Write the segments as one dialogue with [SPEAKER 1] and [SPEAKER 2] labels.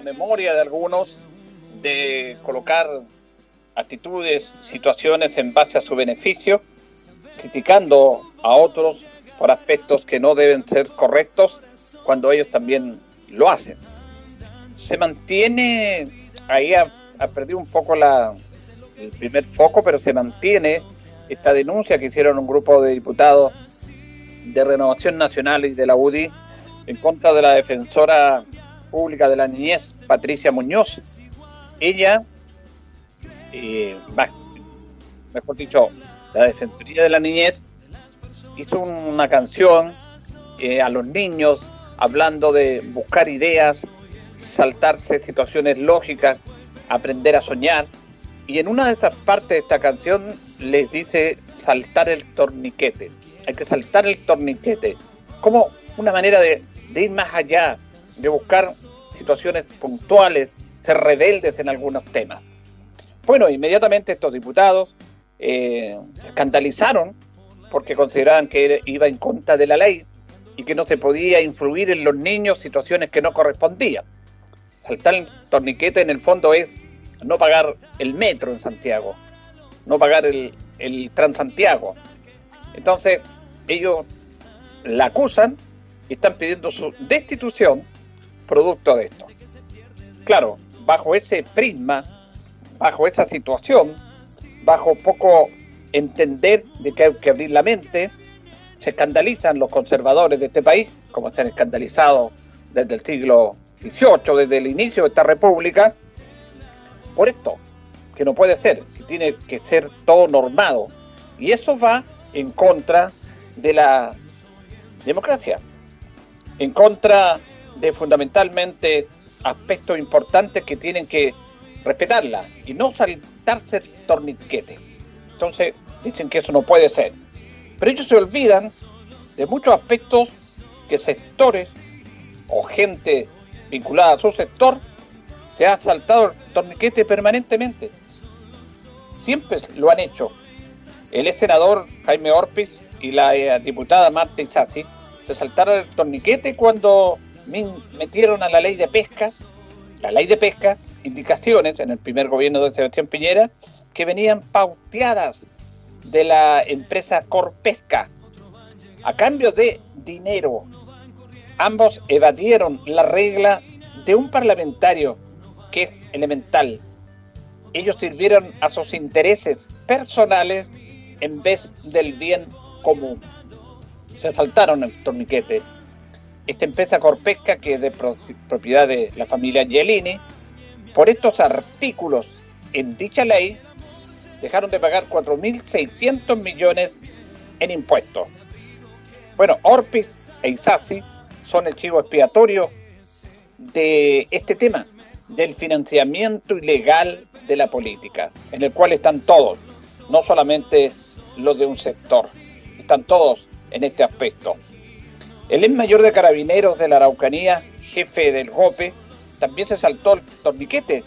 [SPEAKER 1] Memoria de algunos, de colocar actitudes, situaciones en base a su beneficio, criticando a otros por aspectos que no deben ser correctos cuando ellos también lo hacen. Se mantiene, ahí ha, perdido un poco la, el primer foco, pero se mantiene esta denuncia que hicieron un grupo de diputados de Renovación Nacional y de la UDI en contra de la defensora pública de la niñez, Patricia Muñoz. Ella, eh, mejor dicho, la Defensoría de la Niñez, hizo una canción eh, a los niños hablando de buscar ideas, saltarse situaciones lógicas, aprender a soñar. Y en una de esas partes de esta canción les dice saltar el torniquete. Hay que saltar el torniquete. Como una manera de de ir más allá, de buscar situaciones puntuales, ser rebeldes en algunos temas. Bueno, inmediatamente estos diputados eh, se escandalizaron porque consideraban que iba en contra de la ley y que no se podía influir en los niños situaciones que no correspondían. Saltar el torniquete en el fondo es no pagar el metro en Santiago, no pagar el, el Transantiago. Entonces, ellos la acusan y están pidiendo su destitución producto de esto. Claro, bajo ese prisma, bajo esa situación, bajo poco entender de que hay que abrir la mente, se escandalizan los conservadores de este país, como se han escandalizado desde el siglo XVIII, desde el inicio de esta república, por esto, que no puede ser, que tiene que ser todo normado. Y eso va en contra de la democracia en contra de fundamentalmente aspectos importantes que tienen que respetarla y no saltarse el torniquete. Entonces dicen que eso no puede ser. Pero ellos se olvidan de muchos aspectos que sectores o gente vinculada a su sector se ha saltado el torniquete permanentemente. Siempre lo han hecho. El ex senador Jaime Orpiz y la eh, diputada Marta Isasi se saltaron el torniquete cuando metieron a la ley de pesca, la ley de pesca, indicaciones en el primer gobierno de Sebastián Piñera que venían pauteadas de la empresa Corpesca a cambio de dinero. Ambos evadieron la regla de un parlamentario que es elemental. Ellos sirvieron a sus intereses personales en vez del bien común se saltaron el torniquete. Esta empresa Corpesca, que es de propiedad de la familia Angelini, por estos artículos en dicha ley, dejaron de pagar 4.600 millones en impuestos. Bueno, Orpis e Isasi son el chivo expiatorio de este tema, del financiamiento ilegal de la política, en el cual están todos, no solamente los de un sector, están todos en este aspecto. El ex mayor de carabineros de la Araucanía, jefe del GOPE, también se saltó el torniquete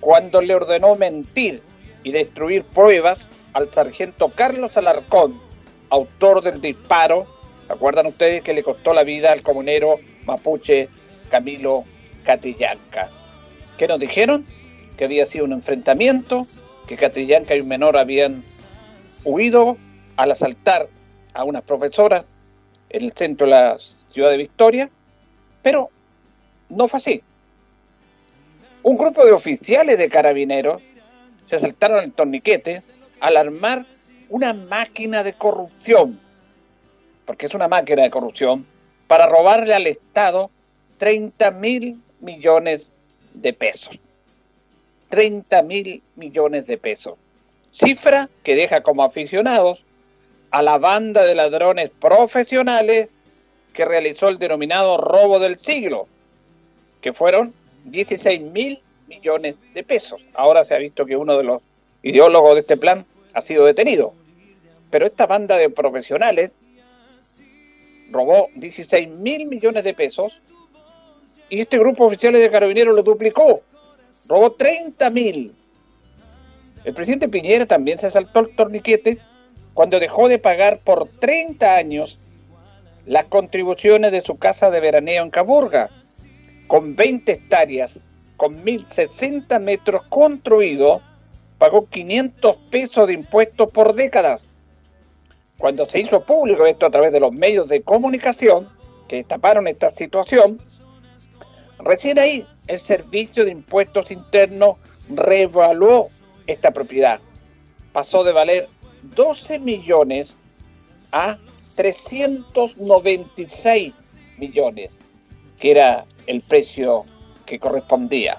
[SPEAKER 1] cuando le ordenó mentir y destruir pruebas al sargento Carlos Alarcón, autor del disparo, ¿se acuerdan ustedes que le costó la vida al comunero mapuche Camilo Catillanca. ¿Qué nos dijeron? Que había sido un enfrentamiento, que Catillanca y un menor habían huido al asaltar a unas profesoras en el centro de la ciudad de Victoria, pero no fue así. Un grupo de oficiales de carabineros se asaltaron el torniquete al armar una máquina de corrupción, porque es una máquina de corrupción, para robarle al Estado 30 mil millones de pesos. 30 mil millones de pesos. Cifra que deja como aficionados a la banda de ladrones profesionales que realizó el denominado robo del siglo, que fueron 16 mil millones de pesos. Ahora se ha visto que uno de los ideólogos de este plan ha sido detenido. Pero esta banda de profesionales robó 16 mil millones de pesos y este grupo oficial de carabineros lo duplicó. Robó 30 mil. El presidente Piñera también se asaltó el torniquete cuando dejó de pagar por 30 años las contribuciones de su casa de veraneo en Caburga, con 20 hectáreas, con 1060 metros construidos, pagó 500 pesos de impuestos por décadas. Cuando se hizo público esto a través de los medios de comunicación que destaparon esta situación, recién ahí el Servicio de Impuestos Internos reevaluó esta propiedad. Pasó de valer 12 millones a 396 millones, que era el precio que correspondía.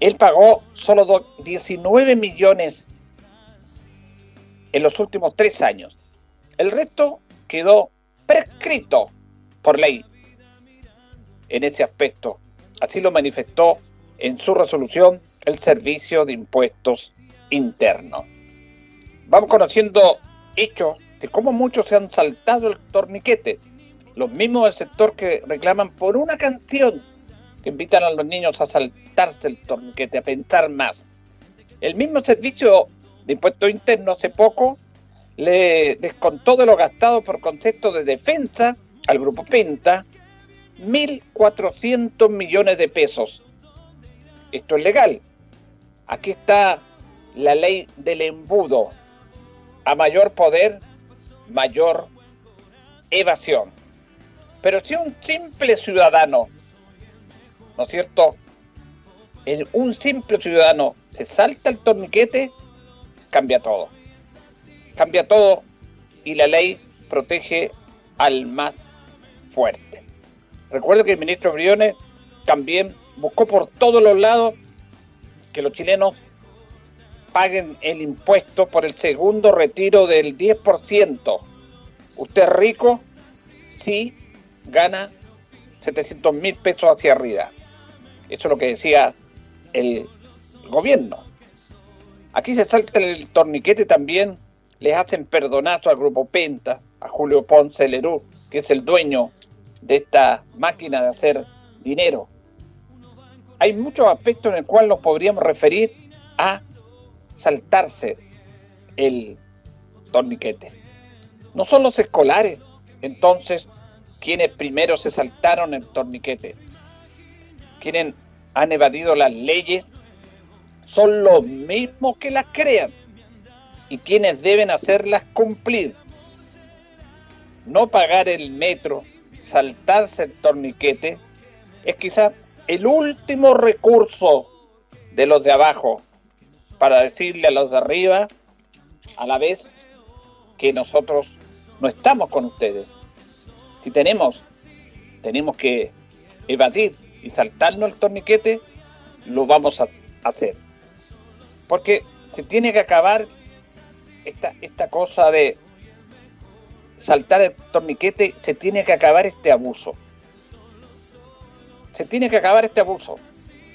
[SPEAKER 1] Él pagó solo 19 millones en los últimos tres años. El resto quedó prescrito por ley en ese aspecto. Así lo manifestó en su resolución el Servicio de Impuestos Internos. Vamos conociendo hechos de cómo muchos se han saltado el torniquete. Los mismos del sector que reclaman por una canción que invitan a los niños a saltarse el torniquete, a pensar más. El mismo servicio de impuestos internos hace poco le descontó de lo gastado por concepto de defensa al grupo Penta 1.400 millones de pesos. Esto es legal. Aquí está la ley del embudo. A mayor poder, mayor evasión. Pero si un simple ciudadano, ¿no es cierto? Un simple ciudadano se salta el torniquete, cambia todo. Cambia todo y la ley protege al más fuerte. Recuerdo que el ministro Briones también buscó por todos los lados que los chilenos paguen el impuesto por el segundo retiro del 10%. Usted rico si gana 700 mil pesos hacia arriba. Eso es lo que decía el gobierno. Aquí se salta el torniquete también, les hacen perdonazo al grupo Penta, a Julio Ponce Lerú, que es el dueño de esta máquina de hacer dinero. Hay muchos aspectos en el cual nos podríamos referir a saltarse el torniquete. No son los escolares, entonces, quienes primero se saltaron el torniquete. Quienes han evadido las leyes son los mismos que las crean y quienes deben hacerlas cumplir. No pagar el metro, saltarse el torniquete, es quizás el último recurso de los de abajo para decirle a los de arriba a la vez que nosotros no estamos con ustedes. Si tenemos, tenemos que evadir y saltarnos el torniquete, lo vamos a hacer. Porque se tiene que acabar esta, esta cosa de saltar el torniquete, se tiene que acabar este abuso. Se tiene que acabar este abuso.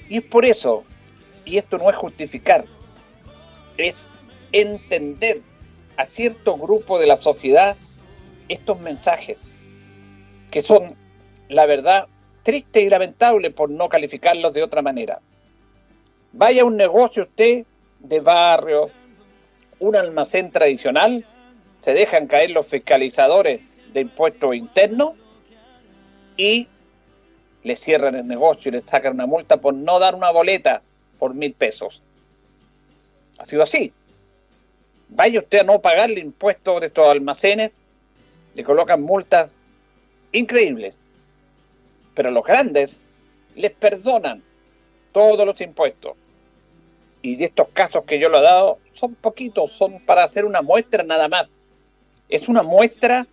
[SPEAKER 1] Y es por eso, y esto no es justificar, es entender a cierto grupo de la sociedad estos mensajes, que son, la verdad, tristes y lamentables por no calificarlos de otra manera. Vaya un negocio usted de barrio, un almacén tradicional, se dejan caer los fiscalizadores de impuestos internos y le cierran el negocio y le sacan una multa por no dar una boleta por mil pesos. Ha sido así. Vaya usted a no pagarle impuestos de estos almacenes, le colocan multas increíbles. Pero los grandes les perdonan todos los impuestos. Y de estos casos que yo lo he dado, son poquitos, son para hacer una muestra nada más. Es una muestra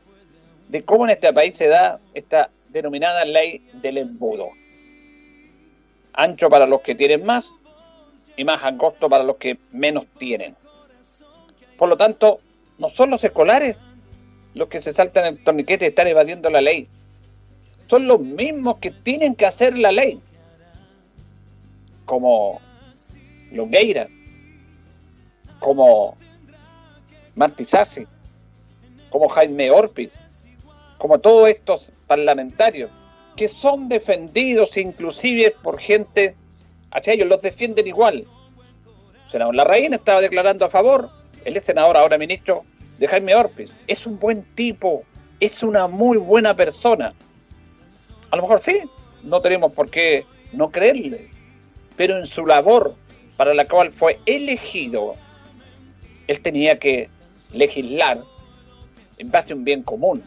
[SPEAKER 1] de cómo en este país se da esta denominada ley del embudo. Ancho para los que tienen más y más angosto para los que menos tienen. Por lo tanto, no son los escolares los que se saltan el torniquete y están evadiendo la ley. Son los mismos que tienen que hacer la ley. Como Longueira, como Marti Sassi, como Jaime Orpiz, como todos estos parlamentarios, que son defendidos inclusive por gente, hacia ellos los defienden igual. El senador Larraín estaba declarando a favor, él es senador, ahora ministro de Jaime Orpiz. Es un buen tipo, es una muy buena persona. A lo mejor sí, no tenemos por qué no creerle, pero en su labor para la cual fue elegido, él tenía que legislar en base a un bien común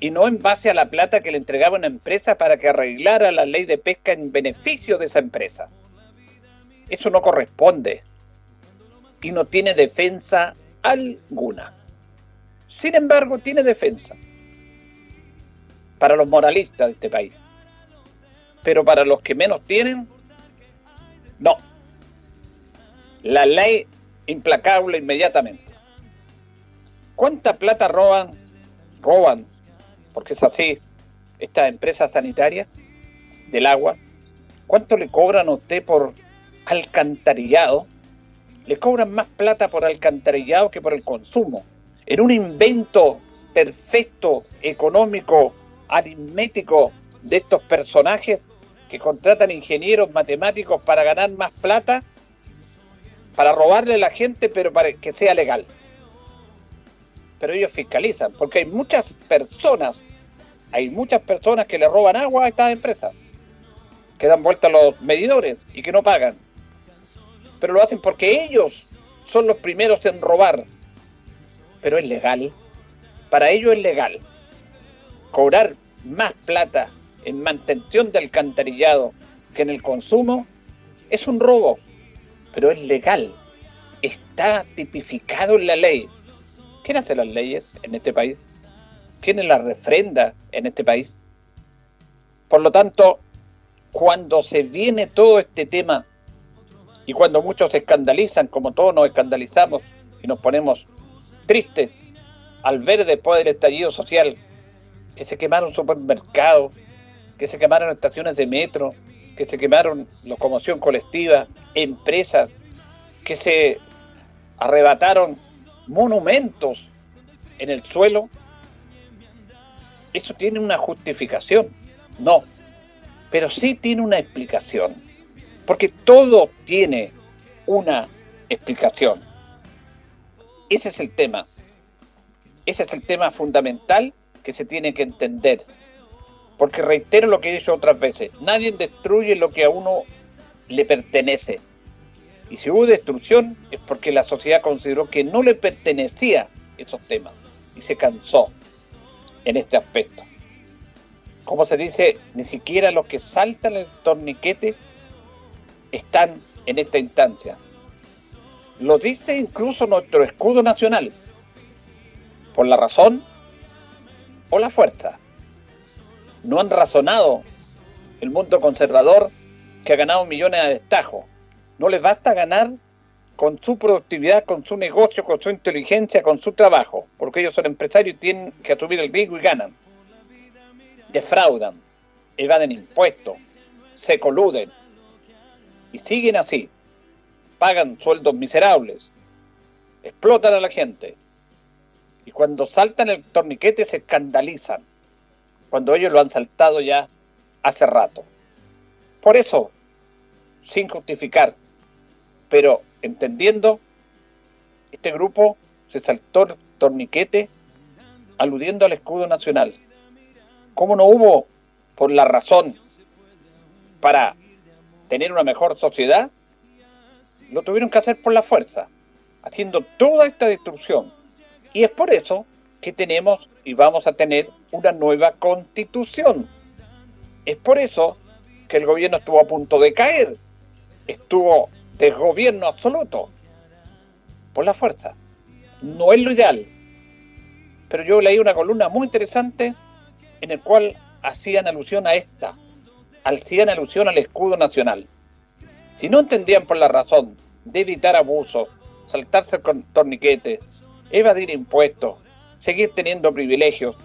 [SPEAKER 1] y no en base a la plata que le entregaba una empresa para que arreglara la ley de pesca en beneficio de esa empresa. Eso no corresponde y no tiene defensa alguna. Sin embargo, tiene defensa para los moralistas de este país. Pero para los que menos tienen, no. La ley implacable inmediatamente. ¿Cuánta plata roban? Roban porque es así, estas empresas sanitarias del agua, ¿cuánto le cobran a usted por alcantarillado? Le cobran más plata por alcantarillado que por el consumo. En un invento perfecto, económico, aritmético de estos personajes que contratan ingenieros matemáticos para ganar más plata, para robarle a la gente, pero para que sea legal pero ellos fiscalizan, porque hay muchas personas, hay muchas personas que le roban agua a estas empresas, que dan vuelta a los medidores y que no pagan. Pero lo hacen porque ellos son los primeros en robar. Pero es legal. Para ellos es legal. Cobrar más plata en mantención de alcantarillado que en el consumo es un robo, pero es legal. Está tipificado en la ley. ¿Quién hace las leyes en este país? ¿Quién las refrenda en este país? Por lo tanto, cuando se viene todo este tema y cuando muchos se escandalizan, como todos nos escandalizamos y nos ponemos tristes al ver después del estallido social que se quemaron supermercados, que se quemaron estaciones de metro, que se quemaron locomoción colectiva, empresas, que se arrebataron monumentos en el suelo, ¿eso tiene una justificación? No, pero sí tiene una explicación, porque todo tiene una explicación. Ese es el tema. Ese es el tema fundamental que se tiene que entender. Porque reitero lo que he dicho otras veces, nadie destruye lo que a uno le pertenece. Y si hubo destrucción es porque la sociedad consideró que no le pertenecía esos temas y se cansó en este aspecto. Como se dice, ni siquiera los que saltan el torniquete están en esta instancia. Lo dice incluso nuestro escudo nacional, por la razón o la fuerza. No han razonado el mundo conservador que ha ganado millones de destajo no les basta ganar con su productividad, con su negocio, con su inteligencia, con su trabajo, porque ellos son empresarios y tienen que asumir el riesgo y ganan. Defraudan, evaden impuestos, se coluden y siguen así. Pagan sueldos miserables, explotan a la gente y cuando saltan el torniquete se escandalizan, cuando ellos lo han saltado ya hace rato. Por eso, sin justificar, pero entendiendo, este grupo se saltó el torniquete aludiendo al escudo nacional. ¿Cómo no hubo, por la razón para tener una mejor sociedad, lo tuvieron que hacer por la fuerza, haciendo toda esta destrucción. Y es por eso que tenemos y vamos a tener una nueva constitución. Es por eso que el gobierno estuvo a punto de caer, estuvo de gobierno absoluto, por la fuerza. No es lo ideal. Pero yo leí una columna muy interesante en el cual hacían alusión a esta, hacían alusión al escudo nacional. Si no entendían por la razón de evitar abusos, saltarse con torniquetes, evadir impuestos, seguir teniendo privilegios,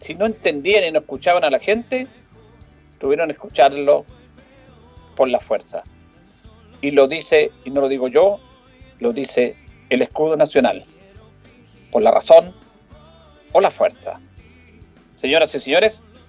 [SPEAKER 1] si no entendían y no escuchaban a la gente, tuvieron que escucharlo por la fuerza. Y lo dice, y no lo digo yo, lo dice el escudo nacional, por la razón o la fuerza. Señoras y señores,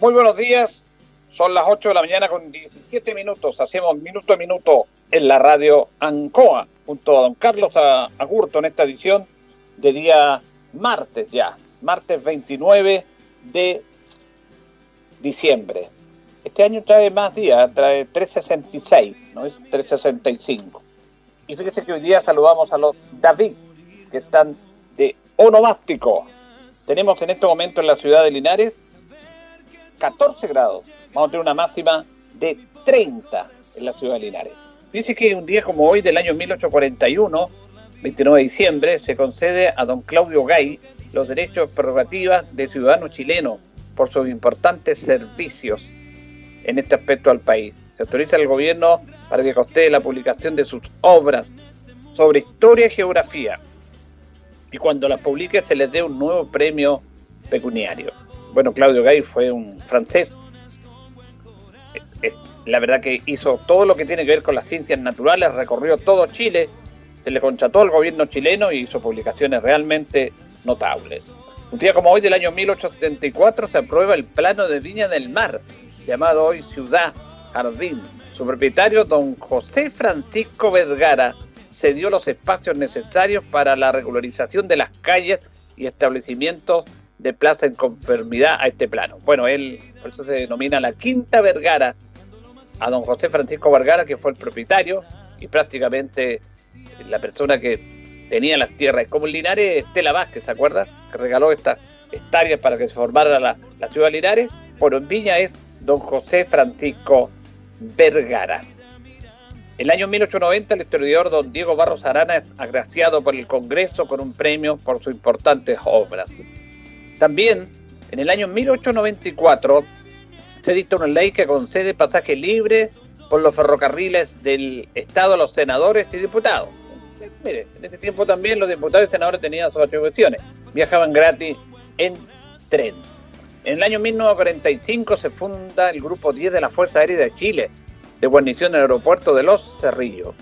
[SPEAKER 1] Muy buenos días. Son las 8 de la mañana con 17 minutos. Hacemos minuto a minuto en la radio Ancoa junto a don Carlos Agurto en esta edición de día martes ya, martes 29 de diciembre. Este año trae más días, trae 366, no es 365. Y fíjese que hoy día saludamos a los David, que están de onomástico. Tenemos en este momento en la ciudad de Linares 14 grados. Vamos a tener una máxima de 30 en la ciudad de Linares. Dice que un día como hoy del año 1841, 29 de diciembre, se concede a don Claudio Gay los derechos prerrogativas de ciudadano chileno por sus importantes servicios en este aspecto al país. Se autoriza al gobierno para que costee la publicación de sus obras sobre historia y geografía. Y cuando las publique se les dé un nuevo premio pecuniario bueno, Claudio Gay fue un francés. La verdad que hizo todo lo que tiene que ver con las ciencias naturales, recorrió todo Chile, se le contrató al gobierno chileno y hizo publicaciones realmente notables. Un día como hoy del año 1874 se aprueba el plano de Viña del Mar, llamado hoy Ciudad Jardín. Su propietario, don José Francisco Vergara, cedió los espacios necesarios para la regularización de las calles y establecimientos de plaza en conformidad a este plano. Bueno, él, por eso se denomina la Quinta Vergara, a don José Francisco Vergara, que fue el propietario y prácticamente la persona que tenía las tierras. Como Linares, Estela Vázquez, ¿se acuerda? Que regaló estas hectáreas para que se formara la, ciudad de Linares. Bueno, en Viña es don José Francisco Vergara. En el año 1890, el historiador don Diego Barros Arana es agraciado por el Congreso con un premio por sus importantes obras. También, en el año 1894, se dicta una ley que concede pasaje libre por los ferrocarriles del Estado a los senadores y diputados. Mire, en ese tiempo también los diputados y senadores tenían sus atribuciones. Viajaban gratis en tren. En el año 1945 se funda el Grupo 10 de la Fuerza Aérea de Chile, de guarnición en el aeropuerto de Los Cerrillos.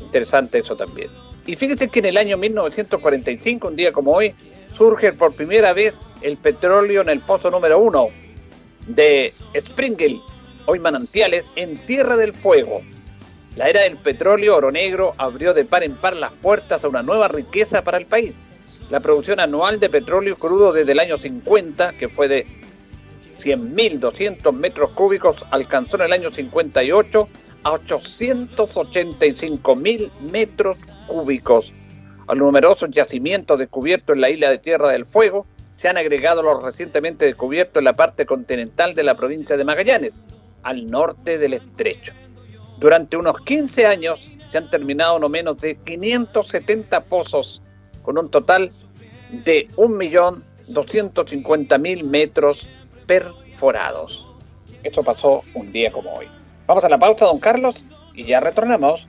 [SPEAKER 1] Interesante eso también. Y fíjense que en el año 1945, un día como hoy, surge por primera vez el petróleo en el pozo número uno de Springel, hoy manantiales, en Tierra del Fuego. La era del petróleo oro negro abrió de par en par las puertas a una nueva riqueza para el país. La producción anual de petróleo crudo desde el año 50, que fue de 100.200 metros cúbicos, alcanzó en el año 58 a 885.000 metros cúbicos a los numerosos yacimientos descubiertos en la isla de Tierra del Fuego, se han agregado los recientemente descubiertos en la parte continental de la provincia de Magallanes, al norte del estrecho. Durante unos 15 años se han terminado no menos de 570 pozos, con un total de 1.250.000 metros perforados. Esto pasó un día como hoy. Vamos a la pausa, don Carlos, y ya retornamos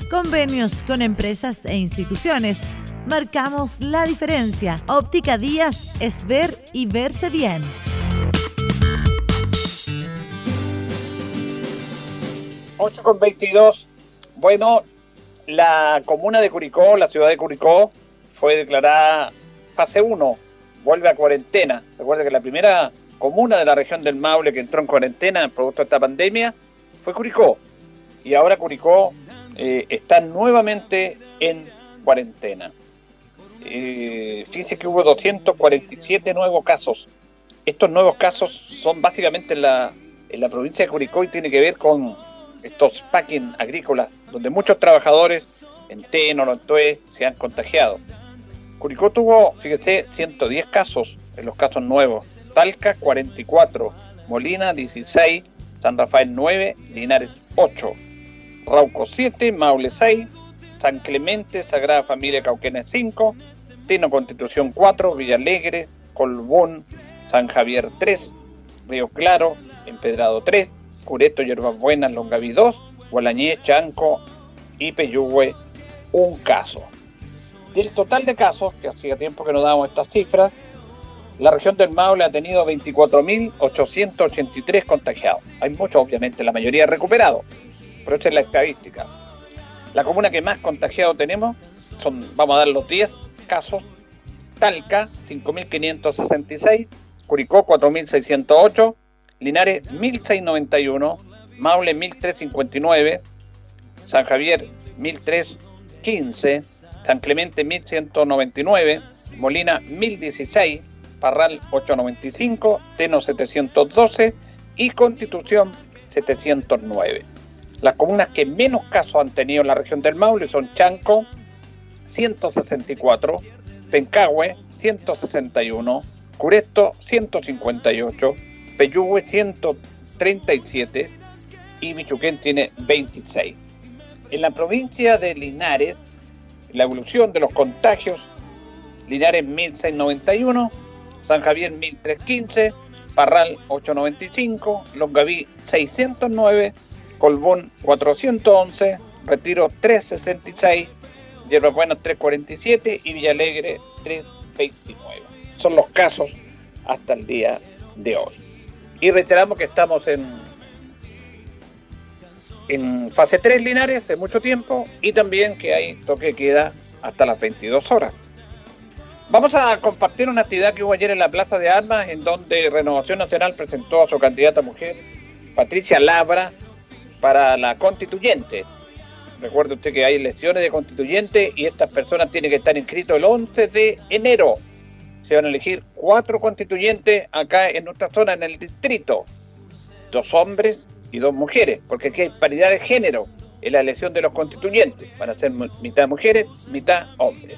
[SPEAKER 2] convenios con empresas e instituciones. Marcamos la diferencia. Óptica Díaz es ver y verse bien.
[SPEAKER 1] 8 con 22. Bueno, la comuna de Curicó, la ciudad de Curicó, fue declarada fase 1, vuelve a cuarentena. Recuerda que la primera comuna de la región del Maule que entró en cuarentena producto de esta pandemia fue Curicó. Y ahora Curicó eh, está nuevamente en cuarentena. Eh, fíjense que hubo 247 nuevos casos. Estos nuevos casos son básicamente en la, provincia de Curicó y tiene que ver con estos packing agrícolas, donde muchos trabajadores en Teno, en Tue, se han contagiado. Curicó tuvo, fíjese, 110 casos en los casos nuevos. Talca 44, Molina 16, San Rafael 9, Linares 8, Rauco 7, Maule 6, San Clemente, Sagrada Familia Cauquenes 5, Teno Constitución 4, Villalegre, Colbún, San Javier 3, Río Claro, Empedrado 3, Cureto, Yerbas Buenas, Longaví 2, Gualañé, Chanco y Peyúgue, un caso. Del total de casos, que hacía tiempo que no dábamos estas cifras, la región del Maule ha tenido 24.883 contagiados. Hay muchos, obviamente, la mayoría recuperados, pero esta es la estadística. La comuna que más contagiados tenemos son, vamos a dar los 10 casos, Talca, 5.566, Curicó, 4.608, Linares 1691, Maule 1359, San Javier 1315, San Clemente 1199, Molina 1016, Parral 895, Teno 712 y Constitución 709. Las comunas que menos casos han tenido en la región del Maule son Chanco 164, Pencahue 161, Curesto 158, Peyúgue 137 y Michuquén tiene 26. En la provincia de Linares, la evolución de los contagios, Linares 1691, San Javier 1315, Parral 895, Longaví 609, Colbón 411, Retiro 366, Hierbas Buenas 347 y Villalegre 329. Son los casos hasta el día de hoy. Y reiteramos que estamos en, en fase 3 Linares de mucho tiempo y también que hay toque queda hasta las 22 horas. Vamos a compartir una actividad que hubo ayer en la Plaza de Armas, en donde Renovación Nacional presentó a su candidata mujer, Patricia Labra, para la constituyente. Recuerde usted que hay elecciones de constituyente y estas personas tienen que estar inscritos el 11 de enero se van a elegir cuatro constituyentes acá en nuestra zona, en el distrito. Dos hombres y dos mujeres, porque aquí hay paridad de género en la elección de los constituyentes. Van a ser mitad mujeres, mitad hombres.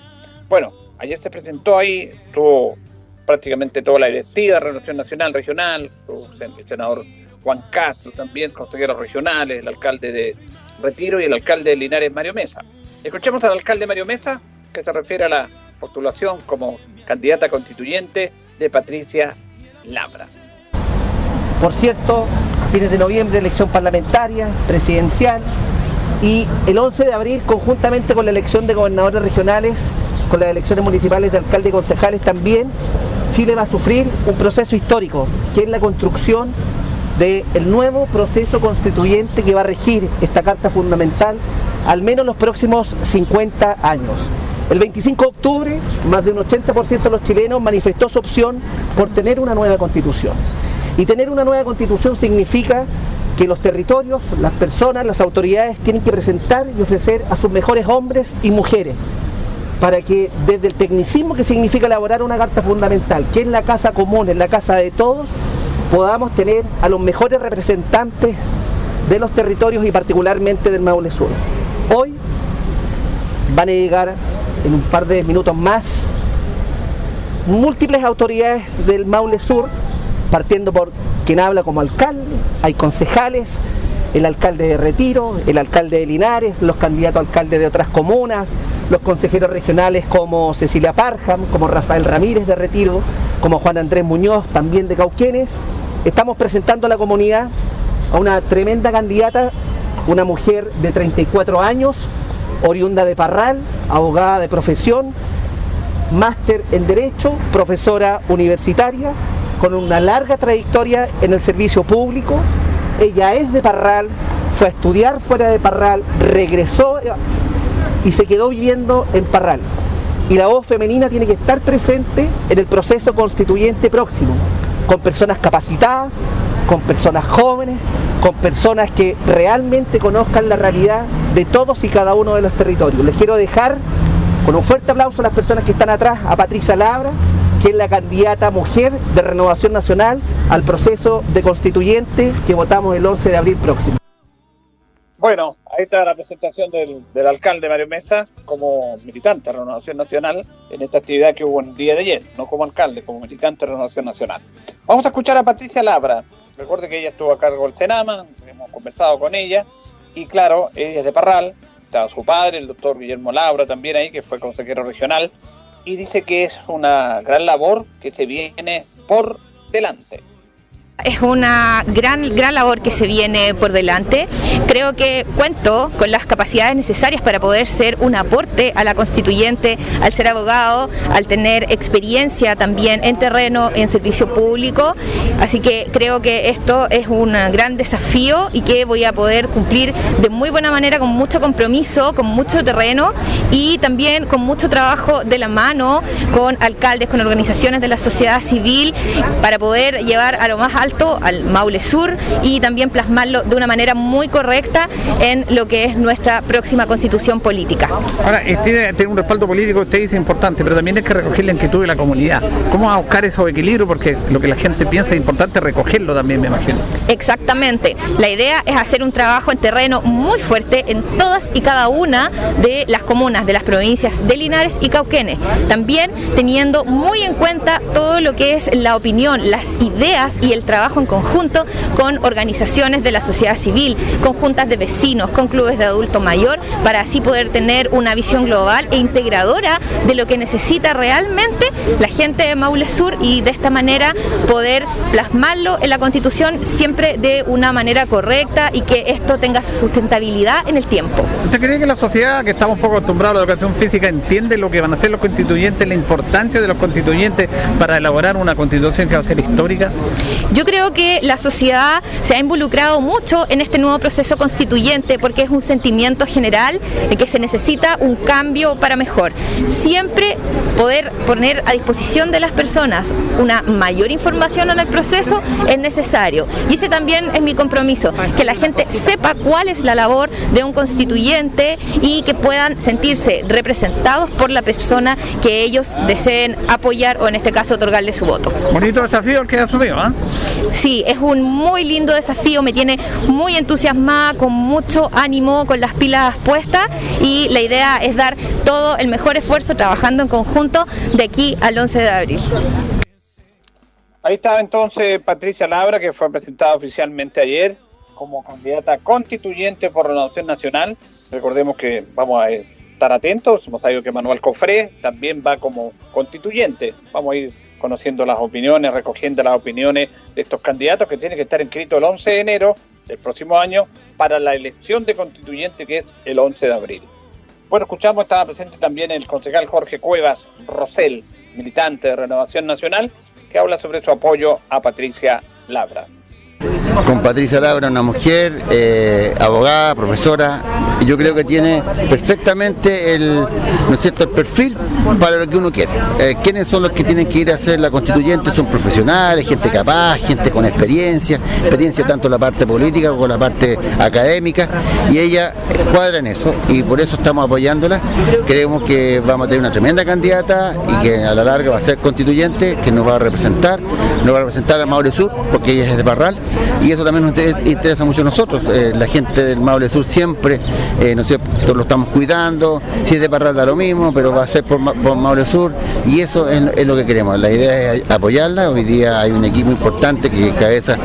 [SPEAKER 1] Bueno, ayer se presentó ahí, tuvo prácticamente toda la directiva, Relación Nacional, Regional, el senador Juan Castro también, consejeros regionales, el alcalde de Retiro y el alcalde de Linares, Mario Mesa. Escuchemos al alcalde Mario Mesa, que se refiere a la postulación como candidata constituyente de Patricia Labra.
[SPEAKER 3] Por cierto, a fines de noviembre elección parlamentaria, presidencial, Y el 11 de abril, conjuntamente con la elección de gobernadores regionales, con las elecciones municipales de alcalde y concejales también, Chile va a sufrir un proceso histórico, que es la construcción del nuevo proceso constituyente que va a regir esta Carta Fundamental al menos los próximos 50 años. El 25 de octubre, más de un 80% de los chilenos manifestó su opción por tener una nueva constitución. Y tener una nueva constitución significa que los territorios, las personas, las autoridades tienen que presentar y ofrecer a sus mejores hombres y mujeres para que desde el tecnicismo que significa elaborar una carta fundamental, que es la casa común, es la casa de todos, podamos tener a los mejores representantes de los territorios y particularmente del Maule Sur. Hoy van a llegar en un par de minutos más múltiples autoridades del Maule Sur, partiendo por quien habla como alcalde, hay concejales, el alcalde de Retiro, el alcalde de Linares, los candidatos a alcalde de otras comunas, los consejeros regionales como Cecilia Parham, como Rafael Ramírez de Retiro, como Juan Andrés Muñoz, también de Cauquenes. Estamos presentando a la comunidad a una tremenda candidata, una mujer de 34 años, oriunda de Parral, abogada de profesión, máster en Derecho, profesora universitaria, con una larga trayectoria en el servicio público. Ella es de Parral, fue a estudiar fuera de Parral, regresó y se quedó viviendo en Parral. Y la voz femenina tiene que estar presente en el proceso constituyente próximo, con personas capacitadas, con personas jóvenes, con personas que realmente conozcan la realidad de todos y cada uno de los territorios. Les quiero dejar con un fuerte aplauso a las personas que están atrás, a Patricia Labra, que es la candidata mujer de Renovación Nacional al proceso de constituyente que votamos el 11 de abril próximo.
[SPEAKER 1] Bueno, ahí está la presentación del, alcalde Mario Mesa como militante de Renovación Nacional en esta actividad que hubo el día de ayer, no como alcalde, como militante de Renovación Nacional. Vamos a escuchar a Patricia Labra. Recuerde que ella estuvo a cargo del Senama, hemos conversado con ella y claro, ella es de Parral, estaba su padre, el doctor Guillermo Labra también ahí, que fue consejero regional, y dice que es una gran labor que se viene por delante.
[SPEAKER 4] Es una gran, gran labor que se viene por delante. Creo que cuento con las capacidades necesarias para poder ser un aporte a la constituyente, al ser abogado, al tener experiencia también en terreno, en servicio público. Así que creo que esto es un gran desafío y que voy a poder cumplir de muy buena manera, con mucho compromiso, con mucho terreno y también con mucho trabajo de la mano con alcaldes, con organizaciones de la sociedad civil para poder llevar a lo más al Maule Sur y también plasmarlo de una manera muy correcta en lo que es nuestra próxima constitución política.
[SPEAKER 5] Ahora, tiene, tiene un respaldo político, usted dice importante, pero también hay que recoger la inquietud de la comunidad. ¿Cómo va a buscar esos equilibrios? Porque lo que la gente piensa es importante recogerlo también, me imagino.
[SPEAKER 4] Exactamente. La idea es hacer un trabajo en terreno muy fuerte en todas y cada una de las comunas de las provincias de Linares y Cauquenes. También teniendo muy en cuenta todo lo que es la opinión, las ideas y el trabajo trabajo en conjunto con organizaciones de la sociedad civil, con juntas de vecinos, con clubes de adulto mayor, para así poder tener una visión global e integradora de lo que necesita realmente la gente de Maule Sur y de esta manera poder plasmarlo en la constitución siempre de una manera correcta y que esto tenga su sustentabilidad en el tiempo.
[SPEAKER 5] ¿Usted cree que la sociedad que estamos poco acostumbrados a la educación física entiende lo que van a hacer los constituyentes, la importancia de los constituyentes para elaborar una constitución que va a ser histórica?
[SPEAKER 4] Yo creo que la sociedad se ha involucrado mucho en este nuevo proceso constituyente porque es un sentimiento general de que se necesita un cambio para mejor. Siempre poder poner a disposición de las personas una mayor información en el proceso es necesario. Y ese también es mi compromiso, que la gente sepa cuál es la labor de un constituyente y que puedan sentirse representados por la persona que ellos deseen apoyar o en este caso otorgarle su voto.
[SPEAKER 5] Bonito desafío el que ha subido, ¿ah?
[SPEAKER 4] Sí, es un muy lindo desafío, me tiene muy entusiasmada, con mucho ánimo, con las pilas puestas y la idea es dar todo el mejor esfuerzo trabajando en conjunto de aquí al 11 de abril.
[SPEAKER 1] Ahí estaba entonces Patricia Labra, que fue presentada oficialmente ayer como candidata constituyente por Renovación Nacional. Recordemos que vamos a estar atentos, hemos sabido que Manuel Cofré también va como constituyente. Vamos a ir conociendo las opiniones, recogiendo las opiniones de estos candidatos que tienen que estar inscritos el 11 de enero del próximo año para la elección de constituyente que es el 11 de abril. Bueno, escuchamos, estaba presente también el concejal Jorge Cuevas Rosell, militante de Renovación Nacional, que habla sobre su apoyo a Patricia Labra
[SPEAKER 6] con Patricia Labra, una mujer, eh, abogada, profesora, yo creo que tiene perfectamente el, ¿no el perfil para lo que uno quiere. Eh, ¿Quiénes son los que tienen que ir a hacer la constituyente? Son profesionales, gente capaz, gente con experiencia, experiencia tanto en la parte política como en la parte académica, y ella cuadra en eso, y por eso estamos apoyándola. Creemos que vamos a tener una tremenda candidata y que a la larga va a ser constituyente, que nos va a representar, nos va a representar a Maule Sur, porque ella es de Parral, y eso también nos interesa mucho a nosotros. Eh, la gente del Maule Sur siempre, eh, no sé, lo estamos cuidando, si es de Parral da lo mismo, pero va a ser por, Maule Sur y eso es, lo que queremos. La idea es apoyarla, hoy día hay un equipo importante que cabeza,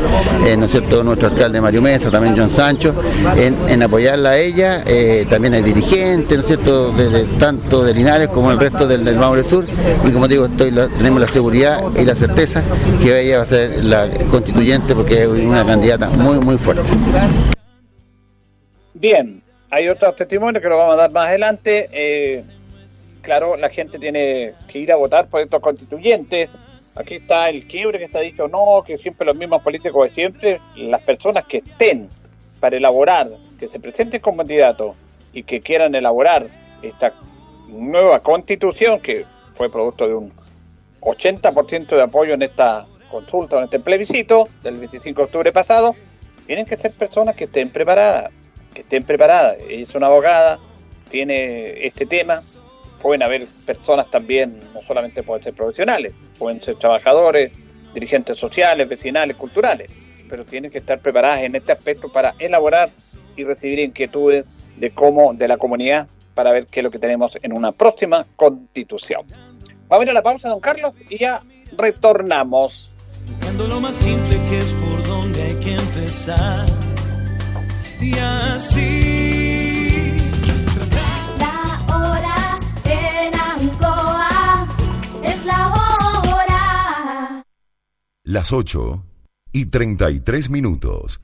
[SPEAKER 6] eh, ¿no es cierto?, nuestro alcalde Mario Mesa, también John Sancho, en, apoyarla a ella, también hay dirigentes, ¿no es cierto?, tanto de Linares como el resto del, Maule Sur y como digo, estoy, tenemos la seguridad y la certeza que ella va a ser la constituyente porque es una candidata muy, muy fuerte.
[SPEAKER 1] Bien, hay otros testimonios que lo vamos a dar más adelante. Eh, claro, la gente tiene que ir a votar por estos constituyentes. Aquí está el quiebre que está dicho, no, que siempre los mismos políticos de siempre, las personas que estén para elaborar, que se presenten como candidatos y que quieran elaborar esta nueva constitución que fue producto de un 80% de apoyo en esta consulta, en este plebiscito del 25 de octubre pasado, tienen que ser personas que estén preparadas, que estén preparadas. Ella es una abogada, tiene este tema, pueden haber personas también, no solamente pueden ser profesionales, pueden ser trabajadores, dirigentes sociales, vecinales, culturales, pero tienen que estar preparadas en este aspecto para elaborar y recibir inquietudes de cómo, de la comunidad, para ver qué es lo que tenemos en una próxima constitución. Vamos a ir a la pausa, don Carlos, y ya retornamos
[SPEAKER 7] lo más simple que es por donde hay que empezar. Y así.
[SPEAKER 8] La hora en Ancoa es la hora.
[SPEAKER 9] Las 8 y 33 minutos.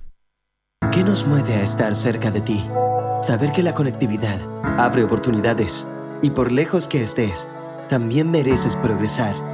[SPEAKER 10] ¿Qué nos mueve a estar cerca de ti? Saber que la conectividad abre oportunidades y por lejos que estés, también mereces progresar.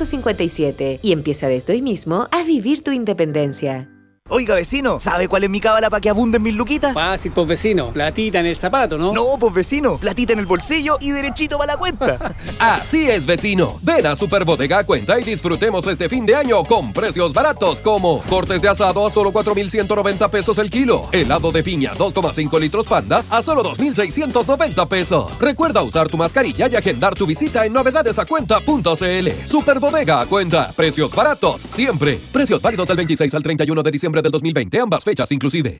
[SPEAKER 11] 450 y empieza desde hoy mismo a vivir tu independencia.
[SPEAKER 12] Oiga, vecino, ¿sabe cuál es mi cábala para que abunden mis luquitas?
[SPEAKER 13] Fácil, pues vecino. Platita en el zapato, ¿no?
[SPEAKER 12] No, pues vecino. Platita en el bolsillo y derechito para la cuenta.
[SPEAKER 14] Así es, vecino. Ven a Superbodega Cuenta y disfrutemos este fin de año con precios baratos como cortes de asado a solo 4,190 pesos el kilo. Helado de piña 2,5 litros panda a solo 2,690 pesos. Recuerda usar tu mascarilla y agendar tu visita en novedadesacuenta.cl. Superbodega Cuenta. Precios baratos siempre. Precios válidos del 26 al 31 de diciembre del 2020, ambas fechas inclusive.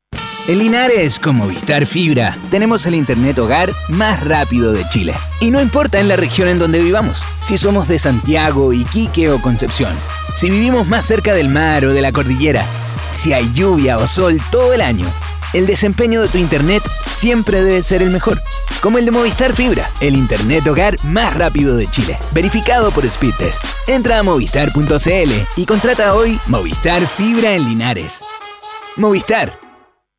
[SPEAKER 15] En Linares, con Movistar Fibra, tenemos el Internet hogar más rápido de Chile. Y no importa en la región en donde vivamos, si somos de Santiago, Iquique o Concepción, si vivimos más cerca del mar o de la cordillera, si hay lluvia o sol todo el año, el desempeño de tu Internet siempre debe ser el mejor. Como el de Movistar Fibra, el Internet hogar más rápido de Chile. Verificado por Speedtest. Entra a movistar.cl y contrata hoy Movistar Fibra en Linares. Movistar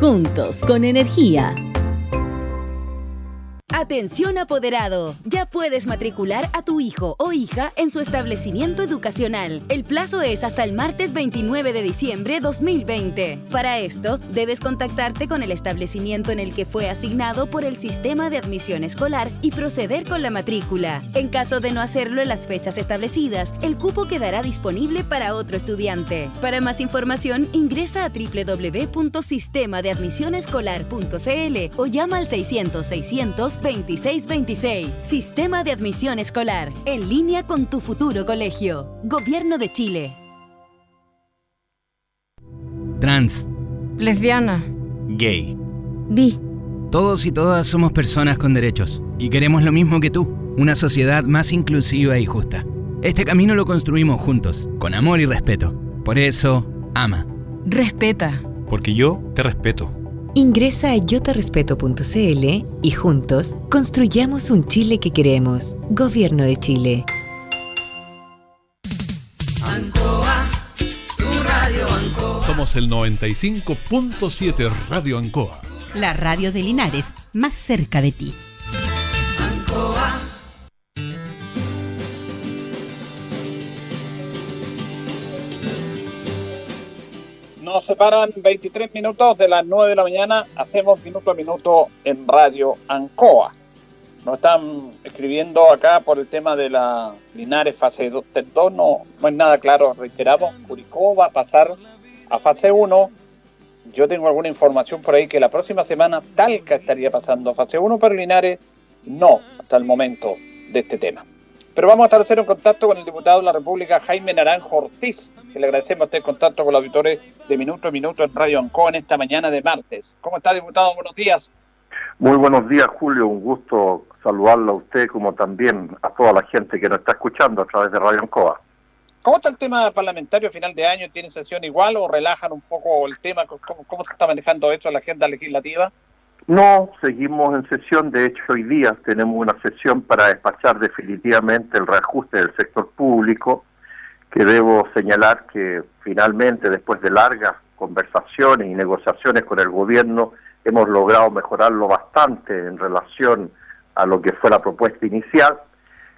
[SPEAKER 16] Juntos con energía.
[SPEAKER 17] Atención apoderado, ya puedes matricular a tu hijo o hija en su establecimiento educacional. El plazo es hasta el martes 29 de diciembre 2020. Para esto, debes contactarte con el establecimiento en el que fue asignado por el sistema de admisión escolar y proceder con la matrícula. En caso de no hacerlo en las fechas establecidas, el cupo quedará disponible para otro estudiante. Para más información, ingresa a www.sistemadeadmisionescolar.cl o llama al 600 600 2626. Sistema de Admisión Escolar. En línea con tu futuro colegio. Gobierno de Chile.
[SPEAKER 15] Trans,
[SPEAKER 18] Lesbiana.
[SPEAKER 15] gay.
[SPEAKER 18] Bi.
[SPEAKER 15] Todos y todas somos personas con derechos y queremos lo mismo que tú, una sociedad más inclusiva y justa. Este camino lo construimos juntos, con amor y respeto. Por eso, ama.
[SPEAKER 18] Respeta.
[SPEAKER 19] Porque yo te respeto.
[SPEAKER 11] Ingresa a yotarespeto.cl y juntos construyamos un Chile que queremos. Gobierno de Chile.
[SPEAKER 20] Ancoa, tu radio Ancoa.
[SPEAKER 21] Somos el 95.7 Radio Ancoa.
[SPEAKER 22] La radio de Linares, más cerca de ti.
[SPEAKER 1] Nos separan 23 minutos de las 9 de la mañana. Hacemos minuto a minuto en Radio Ancoa. Nos están escribiendo acá por el tema de la Linares fase 2. No, no es nada claro, reiteramos. Curicó va a pasar a fase 1. Yo tengo alguna información por ahí que la próxima semana Talca estaría pasando a fase 1, pero Linares no hasta el momento de este tema. Pero vamos a establecer un contacto con el diputado de la República, Jaime Naranjo Ortiz, que le agradecemos este contacto con los auditores de Minuto a Minuto en Radio Ancoa en esta mañana de martes. ¿Cómo está, diputado? Buenos días.
[SPEAKER 23] Muy buenos días, Julio. Un gusto saludarlo a usted como también a toda la gente que nos está escuchando a través de Radio Ancoa.
[SPEAKER 1] ¿Cómo está el tema parlamentario a final de año? ¿Tiene sesión igual o relajan un poco el tema? ¿Cómo, cómo se está manejando eso en la agenda legislativa?
[SPEAKER 23] No, seguimos en sesión. De hecho, hoy día tenemos una sesión para despachar definitivamente el reajuste del sector público, que debo señalar que finalmente, después de largas conversaciones y negociaciones con el gobierno, hemos logrado mejorarlo bastante en relación a lo que fue la propuesta inicial.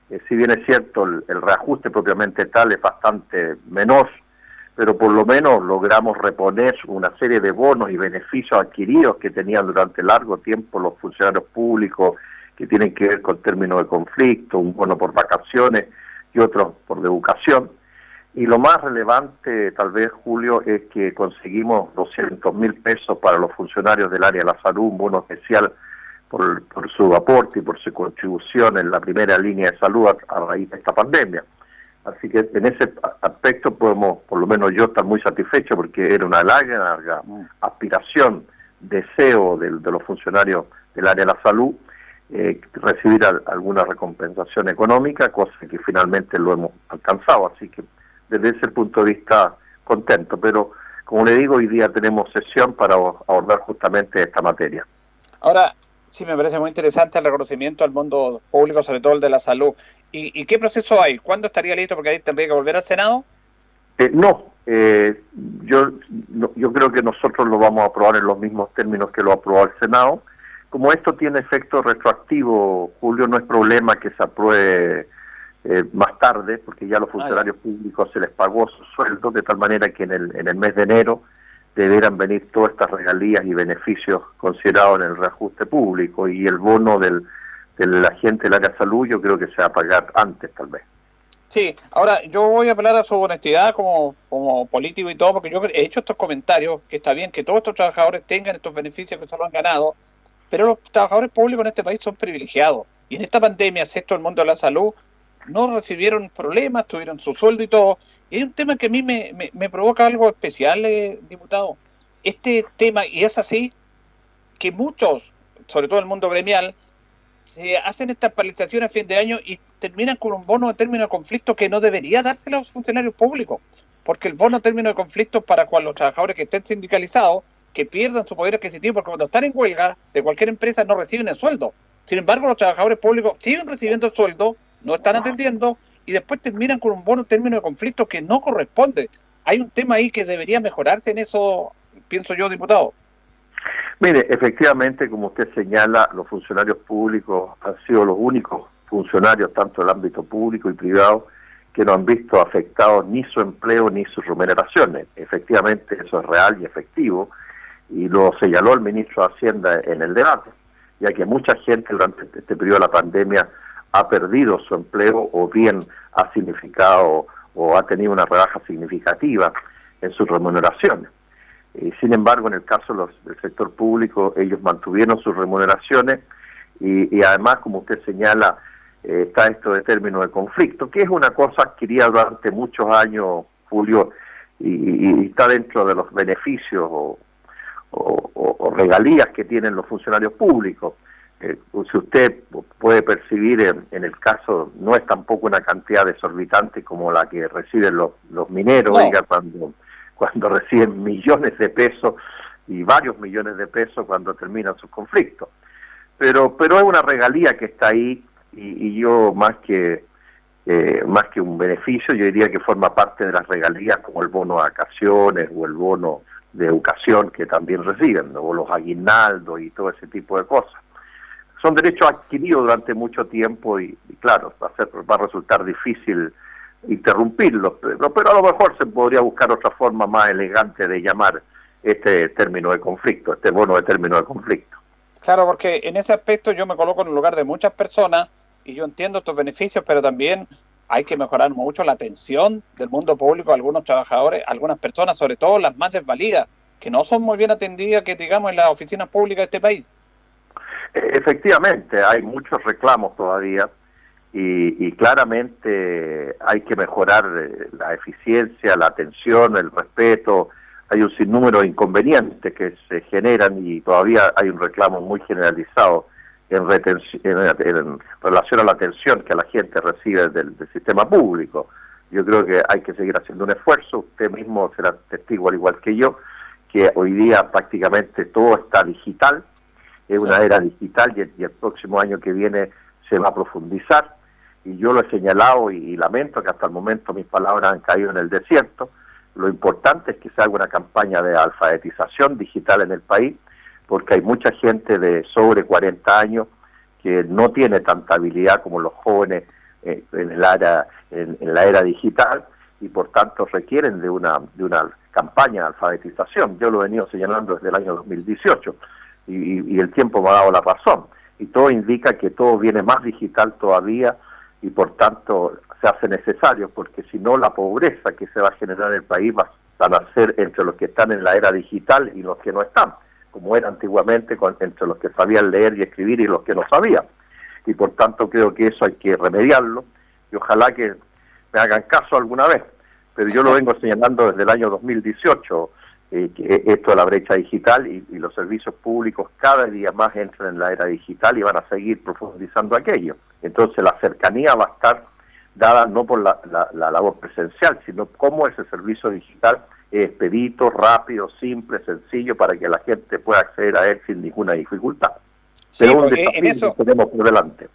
[SPEAKER 23] Eh, si bien es cierto, el, el reajuste propiamente tal es bastante menor, pero por lo menos logramos reponer una serie de bonos y beneficios adquiridos que tenían durante largo tiempo los funcionarios públicos que tienen que ver con términos de conflicto, un bono por vacaciones y otros por educación. Y lo más relevante, tal vez, Julio, es que conseguimos 200 mil pesos para los funcionarios del área de la salud, un bono especial por, su aporte y por su contribución en la primera línea de salud a, a raíz de esta pandemia. Así que en ese aspecto podemos, por lo menos yo, estar muy satisfecho porque era una larga, larga aspiración, deseo de, de, los funcionarios del área de la salud eh, recibir a, alguna recompensación económica, cosa que finalmente lo hemos alcanzado. Así que desde ese punto de vista contento, pero como le digo, hoy día tenemos sesión para abordar justamente esta materia.
[SPEAKER 1] Ahora, sí me parece muy interesante el reconocimiento al mundo público, sobre todo el de la salud. ¿Y, y qué proceso hay? ¿Cuándo estaría listo? Porque ahí tendría que volver al Senado.
[SPEAKER 23] Eh, no, eh, yo, no, yo creo que nosotros lo vamos a aprobar en los mismos términos que lo aprobó el Senado. Como esto tiene efecto retroactivo, Julio, no es problema que se apruebe eh, más tarde, porque ya a los funcionarios públicos se les pagó su sueldo, de tal manera que en el, en el mes de enero deberán venir todas estas regalías y beneficios considerados en el reajuste público y el bono del, del agente del área de salud yo creo que se va a pagar antes tal vez.
[SPEAKER 1] Sí, ahora yo voy a apelar a su honestidad como, como político y todo, porque yo he hecho estos comentarios, que está bien que todos estos trabajadores tengan estos beneficios que se lo han ganado, pero los trabajadores públicos en este país son privilegiados. Y en esta pandemia, si esto el mundo de la salud, no recibieron problemas, tuvieron su sueldo y todo. Y hay un tema que a mí me, me, me provoca algo especial, eh, diputado. este tema, y es así, que muchos, sobre todo el mundo gremial, se hacen estas paralizaciones a fin de año y terminan con un bono de término de conflicto que no debería dárselo a los funcionarios públicos, porque el bono de término de conflicto para cuando los trabajadores que estén sindicalizados, que pierdan su poder adquisitivo, porque cuando están en huelga de cualquier empresa no reciben el sueldo. Sin embargo, los trabajadores públicos siguen recibiendo el sueldo, no están atendiendo y después terminan con un bono de término de conflicto que no corresponde. Hay un tema ahí que debería mejorarse en eso, pienso yo, diputado.
[SPEAKER 23] Mire, efectivamente, como usted señala, los funcionarios públicos han sido los únicos funcionarios, tanto del ámbito público y privado, que no han visto afectados ni su empleo ni sus remuneraciones. Efectivamente, eso es real y efectivo, y lo señaló el ministro de Hacienda en el debate, ya que mucha gente durante este periodo de la pandemia ha perdido su empleo o bien ha significado o ha tenido una rebaja significativa en sus remuneraciones. Eh, sin embargo, en el caso los, del sector público, ellos mantuvieron sus remuneraciones y, y además, como usted señala, eh, está esto de término de conflicto, que es una cosa adquirida durante muchos años, Julio, y, y está dentro de los beneficios o, o, o regalías que tienen los funcionarios públicos. Eh, si usted puede percibir en, en, el caso, no es tampoco una cantidad desorbitante como la que reciben los, los mineros,
[SPEAKER 1] No.
[SPEAKER 23] oiga, cuando, cuando reciben millones de pesos y varios millones de pesos cuando terminan sus conflictos. Pero, pero es una regalía que está ahí y, yo más que eh, más que un beneficio, yo diría que forma parte de las regalías como el bono de vacaciones o el bono de educación que también reciben, ¿no? o los aguinaldos y todo ese tipo de cosas son derechos adquiridos durante mucho tiempo y, y claro, va a, ser, va a resultar difícil interrumpirlos, pero, pero a lo mejor se podría buscar otra forma más elegante de llamar este término de conflicto, este bono de término de conflicto.
[SPEAKER 1] Claro, porque en ese aspecto yo me coloco en el lugar de muchas personas y yo entiendo estos beneficios, pero también hay que mejorar mucho la atención del mundo público a algunos trabajadores, a algunas personas, sobre todo las más desvalidas, que no son muy bien atendidas, que digamos, en las oficinas públicas de este país.
[SPEAKER 23] Eh, Efectivamente, hay muchos reclamos todavía y, y claramente hay que mejorar eh, la eficiencia, la atención, el respeto. Hay un sinnúmero de inconvenientes que se generan y todavía hay un reclamo muy generalizado en, retenci- en, en relación a la atención que la gente recibe del, del sistema público. Yo creo que hay que seguir haciendo un esfuerzo. Usted mismo será testigo, al igual que yo, que hoy día prácticamente todo está digital es una era digital y el próximo año que viene se va a profundizar. Y yo lo he señalado y, lamento que hasta el momento mis palabras han caído en el desierto. Lo importante es que se haga una campaña de alfabetización digital en el país, porque hay mucha gente de sobre 40 años que no tiene tanta habilidad como los jóvenes eh, en, el área, en, en la era digital y por tanto requieren de una, de una campaña de alfabetización. Yo lo he venido señalando desde el año 2018 y, y el tiempo me ha dado la razón. Y todo indica que todo viene más digital todavía y por tanto se hace necesario, porque si no la pobreza que se va a generar en el país va, a ser entre los que están en la era digital y los que no están, como era antiguamente con, entre los que sabían leer y escribir y los que no sabían. Y por tanto creo que eso hay que remediarlo y ojalá que me hagan caso alguna vez. Pero yo lo vengo señalando desde el año 2018 eh, que esto de la brecha digital y, y, los servicios públicos cada día más entran en la era digital y van a seguir profundizando aquello. Entonces la cercanía va a estar dada no por la, la, la labor presencial, sino cómo ese servicio digital es expedito, rápido, simple, sencillo, para que la gente pueda acceder a él sin ninguna dificultad.
[SPEAKER 1] Sí,
[SPEAKER 23] Pero un desafío
[SPEAKER 1] eso-
[SPEAKER 23] que tenemos por delante.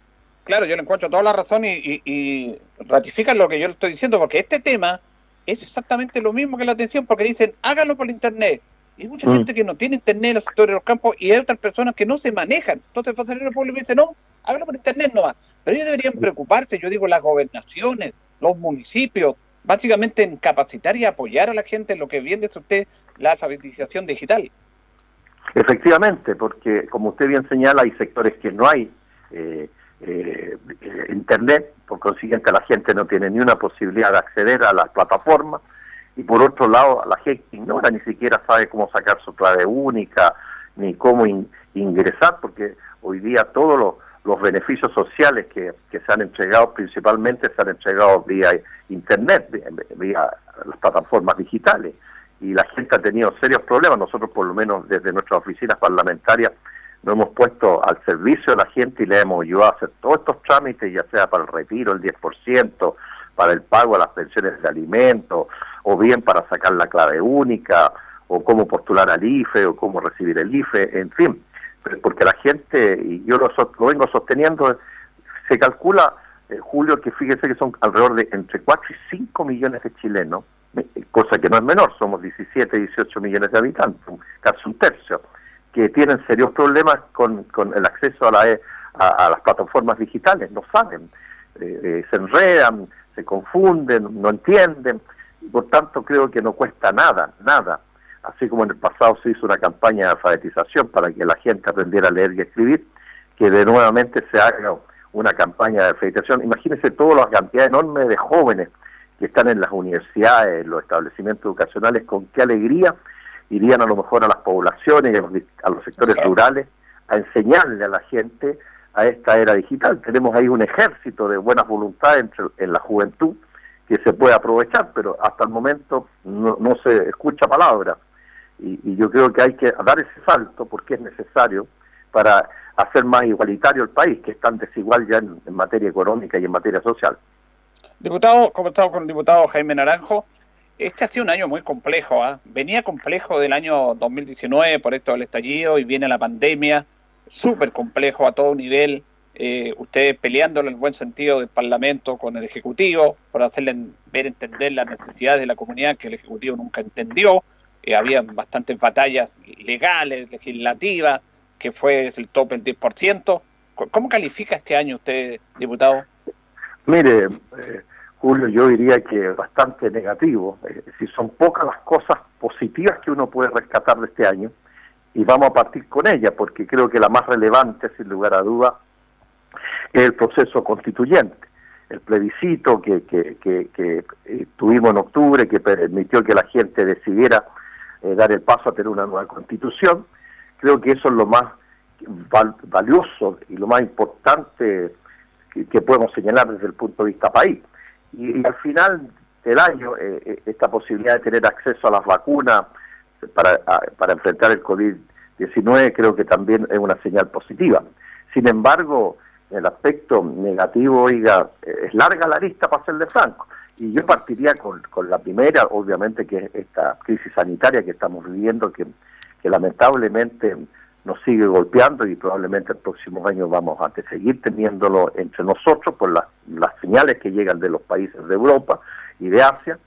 [SPEAKER 1] Claro, yo le encuentro toda la razón y, y, y ratifican lo que yo le estoy diciendo, porque este tema es exactamente lo mismo que la atención, porque dicen, háganlo por internet. Y hay mucha
[SPEAKER 23] Mm.
[SPEAKER 1] gente que no tiene internet en los sectores de los campos y hay otras personas que no se manejan. Entonces el funcionario público dice, no, háganlo por internet nomás. Pero ellos deberían preocuparse, yo digo, las gobernaciones, los municipios, básicamente en capacitar y apoyar a la gente en lo que bien dice usted, la alfabetización digital.
[SPEAKER 23] Efectivamente, porque como usted bien señala, hay sectores que no hay eh, eh, eh, internet, por consiguiente la gente no tiene ni una posibilidad de acceder a las plataformas y por otro lado la gente ignora, ni siquiera sabe cómo sacar su clave única, ni cómo in- ingresar, porque hoy día todos los, los beneficios sociales que, que se han entregado principalmente se han entregado vía internet, vía, las plataformas digitales y la gente ha tenido serios problemas. Nosotros, por lo menos desde nuestras oficinas parlamentarias, nos hemos puesto al servicio de la gente y le hemos ayudado a hacer todos estos trámites, ya sea para el retiro, el 10%, para el pago de las pensiones de alimentos, o bien para sacar la clave única, o cómo postular al IFE, o cómo recibir el IFE, en fin. Porque la gente, y yo lo, lo vengo sosteniendo, se calcula, eh, Julio, que fíjese que son alrededor de entre 4 y 5 millones de chilenos, cosa que no es menor, somos 17, 18 millones de habitantes, casi un tercio, que tienen serios problemas con, el acceso a, la, e, a, las plataformas digitales, no saben, eh, eh, se enredan, se confunden, no entienden, y por tanto creo que no cuesta nada, nada. Así como en el pasado se hizo una campaña de alfabetización para que la gente aprendiera a leer y escribir, que de nuevamente se haga una campaña de alfabetización. Imagínense toda la cantidad enorme de jóvenes que están en las universidades, en los establecimientos educacionales, con qué alegría irían a lo mejor a las poblaciones y a los, a los sectores rurales a enseñarle a la gente a esta era digital. Tenemos ahí un ejército de buenas voluntades entre, en la juventud que se puede aprovechar, pero hasta el momento no, no se escucha palabra. Y, y, yo creo que hay que dar ese salto porque es necesario para hacer más igualitario el país, que es tan desigual ya en, materia económica y en materia social.
[SPEAKER 1] Diputado, como estamos con el diputado Jaime Naranjo, este ha sido un año muy complejo. ¿eh? Venía complejo del año 2019 por esto del estallido y viene la pandemia, súper complejo a todo nivel. Eh, ustedes peleando en el buen sentido del Parlamento con el Ejecutivo por hacerle ver entender las necesidades de la comunidad que el Ejecutivo nunca entendió. Eh, había bastantes batallas legales, legislativas, que fue el tope el 10%. ¿Cómo califica este año usted, diputado?
[SPEAKER 23] Mire, eh, Julio, yo diría que bastante negativo. Es decir, son pocas las cosas positivas que uno puede rescatar de este año y vamos a partir con ellas porque creo que la más relevante, sin lugar a duda, es el proceso constituyente. El plebiscito que, que, que, que eh, tuvimos en octubre, que permitió que la gente decidiera eh, dar el paso a tener una nueva constitución, creo que eso es lo más val valioso y lo más importante que, podemos señalar desde el punto de vista país. Y, al final del año, eh, esta posibilidad de tener acceso a las vacunas para, para enfrentar el COVID-19 creo que también es una señal positiva. Sin embargo, el aspecto negativo, oiga, es larga la lista para serle franco. Y yo partiría con, con la primera, obviamente, que es esta crisis sanitaria que estamos viviendo, que, lamentablemente nos sigue golpeando y probablemente el próximo año vamos a seguir teniéndolo entre nosotros por las, señales que llegan de los países de Europa y de Asia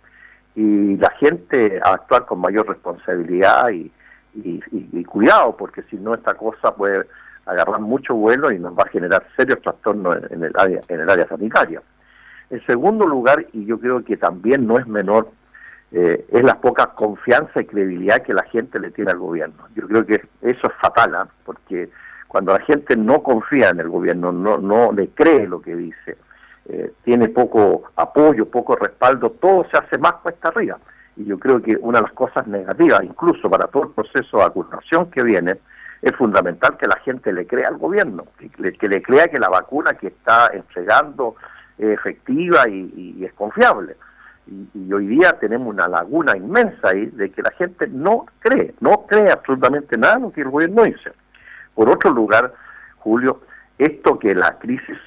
[SPEAKER 23] y la gente a actuar con mayor responsabilidad y, y, cuidado porque si no esta cosa puede agarrar mucho vuelo y nos va a generar serios trastornos en, el área en el área sanitaria. En segundo lugar, y yo creo que también no es menor, eh, es la poca confianza y credibilidad que la gente le tiene al gobierno. Yo creo que eso es fatal, ¿eh? porque cuando la gente no confía en el gobierno, no, no le cree lo que dice, eh, tiene poco apoyo, poco respaldo, todo se hace más cuesta arriba. Y yo creo que una de las cosas negativas, incluso para todo el proceso de vacunación que viene, es fundamental que la gente le crea al gobierno, que le, que le crea que la vacuna que está entregando efectiva y, y es confiable. Y, hoy día tenemos una laguna inmensa ahí de que la gente no cree, no cree absolutamente nada de lo que el gobierno dice. Por otro lugar, Julio, esto que la crisis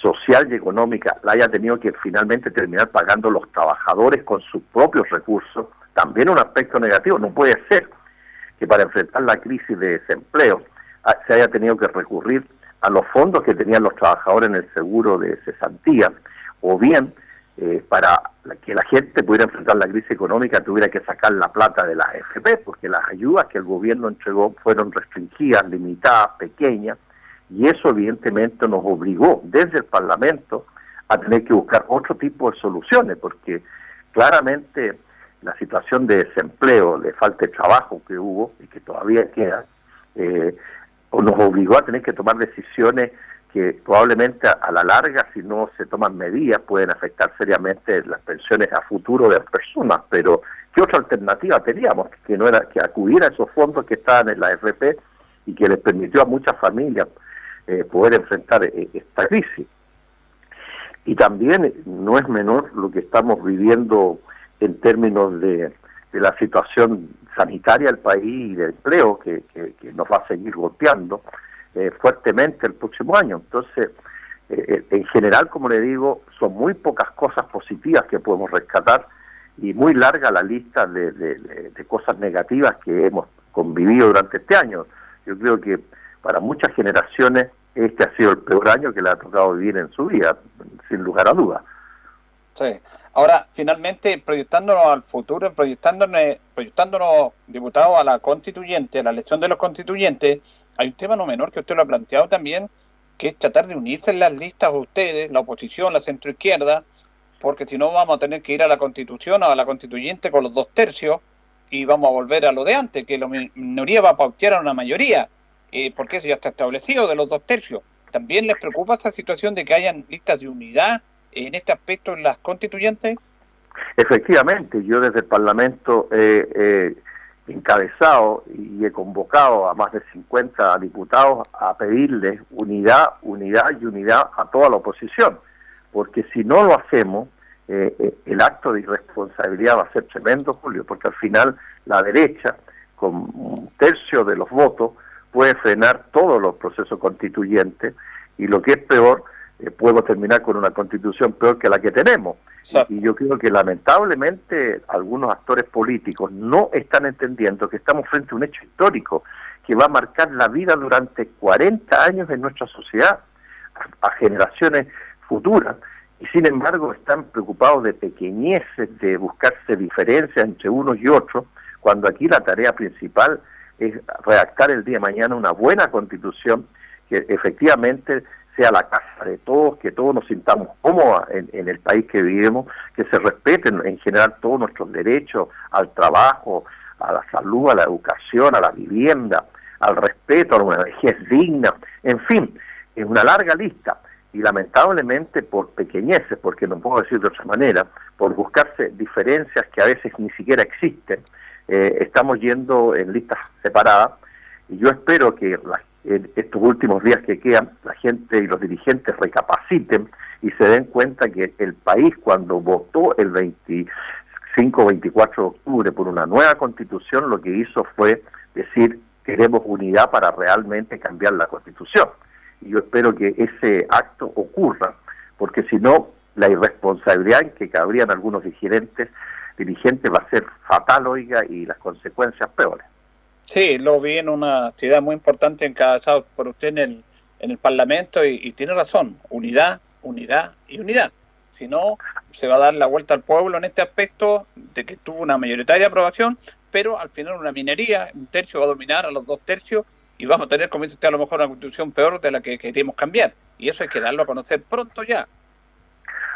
[SPEAKER 23] social y económica la haya tenido que finalmente terminar pagando los trabajadores con sus propios recursos, también un aspecto negativo. No puede ser que para enfrentar la crisis de desempleo ah, se haya tenido que recurrir a los fondos que tenían los trabajadores en el seguro de cesantía, o bien eh, para que la gente pudiera enfrentar la crisis económica tuviera que sacar la plata de la AFP, porque las ayudas que el gobierno entregó fueron restringidas, limitadas, pequeñas, y eso evidentemente nos obligó desde el Parlamento a tener que buscar otro tipo de soluciones, porque claramente la situación de desempleo, de falta de trabajo que hubo y que todavía queda, eh, nos obligó a tener que tomar decisiones que probablemente a, la larga, si no se toman medidas, pueden afectar seriamente las pensiones a futuro de las personas. Pero, ¿qué otra alternativa teníamos? Que no era que acudir a esos fondos que estaban en la FP y que les permitió a muchas familias eh, poder enfrentar eh, esta crisis. Y también no es menor lo que estamos viviendo en términos de de la situación sanitaria del país y de empleo que, nos va a seguir golpeando eh, fuertemente el próximo año. Entonces, eh, en general, como le digo, son muy pocas cosas positivas que podemos rescatar y muy larga la lista de, de- de- de cosas negativas que hemos convivido durante este año. Yo creo que para muchas generaciones este ha sido el peor año que le ha tocado vivir en su vida, sin lugar a dudas.
[SPEAKER 1] Sí. Ahora, finalmente, proyectándonos al futuro, proyectándonos, proyectándonos, diputados, a la constituyente, a la elección de los constituyentes, hay un tema no menor que usted lo ha planteado también, que es tratar de unirse en las listas a ustedes, la oposición, la centroizquierda, porque si no vamos a tener que ir a la constitución o a la constituyente con los dos tercios y vamos a volver a lo de antes, que la mi- minoría va a pautear a una mayoría, eh, porque eso ya está establecido de los dos tercios. ¿También les preocupa esta situación de que hayan listas de unidad en este aspecto en las constituyentes?
[SPEAKER 23] Efectivamente, yo desde el Parlamento he he encabezado y he convocado a más de 50 diputados a pedirles unidad, unidad y unidad a toda la oposición, porque si no lo hacemos, eh, eh, el acto de irresponsabilidad va a ser tremendo, Julio, porque al final la derecha, con un tercio de los votos, puede frenar todos los procesos constituyentes y lo que es peor, eh, podemos terminar con una constitución peor que la que tenemos. Y yo creo que lamentablemente algunos actores políticos no están entendiendo que estamos frente a un hecho histórico que va a marcar la vida durante 40 años en nuestra sociedad, a, a generaciones futuras, y sin embargo están preocupados de pequeñeces, de buscarse diferencias entre unos y otros, cuando aquí la tarea principal es redactar el día de mañana una buena constitución que efectivamente sea la casa de todos, que todos nos sintamos cómodos en, en el país que vivimos, que se respeten en general todos nuestros derechos al trabajo, a la salud, a la educación, a la vivienda, al respeto, a una vejez digna, en fin, es una larga lista. Y lamentablemente por pequeñeces, porque no puedo decir de otra manera, por buscarse diferencias que a veces ni siquiera existen, eh, estamos yendo en listas separadas y yo espero que la- en estos últimos días que quedan la gente y los dirigentes recapaciten y se den cuenta que el país cuando votó el 25 o 24 de octubre por una nueva constitución lo que hizo fue decir queremos unidad para realmente cambiar la constitución y yo espero que ese acto ocurra porque si no la irresponsabilidad en que cabrían algunos dirigentes dirigentes va a ser fatal oiga y las consecuencias peores
[SPEAKER 1] Sí, lo vi en una actividad muy importante encabezado por usted en el, en el Parlamento y, y tiene razón, unidad, unidad y unidad. Si no, se va a dar la vuelta al pueblo en este aspecto de que tuvo una mayoritaria aprobación, pero al final una minería, un tercio va a dominar a los dos tercios y vamos a tener, como dice usted, a lo mejor una constitución peor de la que queremos cambiar. Y eso hay que darlo a conocer pronto ya.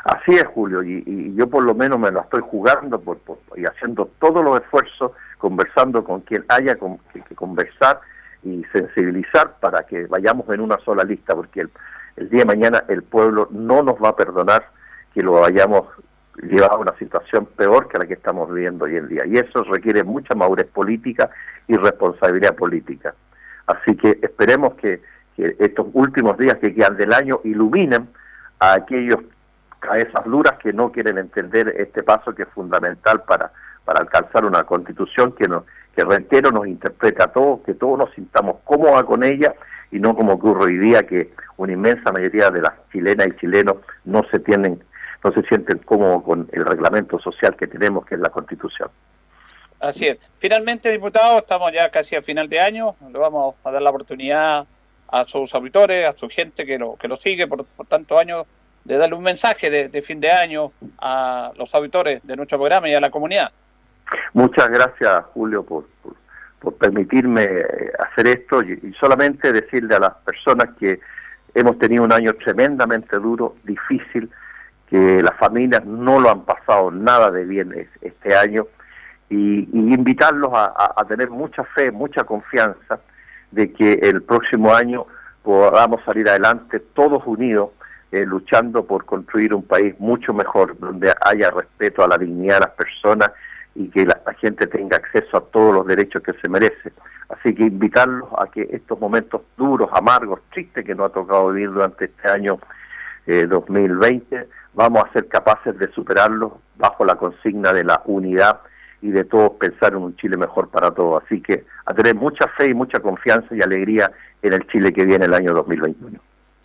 [SPEAKER 23] Así es, Julio, y, y yo por lo menos me lo estoy jugando por, y haciendo todos los esfuerzos, conversando con quien haya con- que, que conversar y sensibilizar para que vayamos en una sola lista, porque el, el día de mañana el pueblo no nos va a perdonar que lo hayamos llevado a una situación peor que la que estamos viviendo hoy en día. Y eso requiere mucha madurez política y responsabilidad política. Así que esperemos que, que estos últimos días que quedan del año iluminen a aquellos cabezas duras que no quieren entender este paso que es fundamental para, para alcanzar una constitución que nos que reitero nos interprete a todos, que todos nos sintamos cómodos con ella y no como ocurre hoy día que una inmensa mayoría de las chilenas y chilenos no se tienen no se sienten cómodos con el reglamento social que tenemos que es la constitución.
[SPEAKER 1] Así es. Finalmente, diputado, estamos ya casi a final de año. Le vamos a dar la oportunidad a sus auditores, a su gente que lo, que lo sigue por, por tantos años, de darle un mensaje de, fin de año a los auditores de nuestro programa y a la comunidad.
[SPEAKER 23] Muchas gracias, Julio, por, por, permitirme eh, hacer esto y, solamente decirle a las personas que hemos tenido un año tremendamente duro, difícil, que las familias no lo han pasado nada de bien es- este año y, invitarlos a- a tener mucha fe, mucha confianza de que el próximo año podamos salir adelante todos unidos, eh, luchando por construir un país mucho mejor, donde haya respeto a la dignidad de las personas y que la, gente tenga acceso a todos los derechos que se merece. Así que invitarlos a que estos momentos duros, amargos, tristes que nos ha tocado vivir durante este año eh, 2020, vamos a ser capaces de superarlos bajo la consigna de la unidad y de todos pensar en un Chile mejor para todos. Así que a tener mucha fe y mucha confianza y alegría en el Chile que viene el año 2021.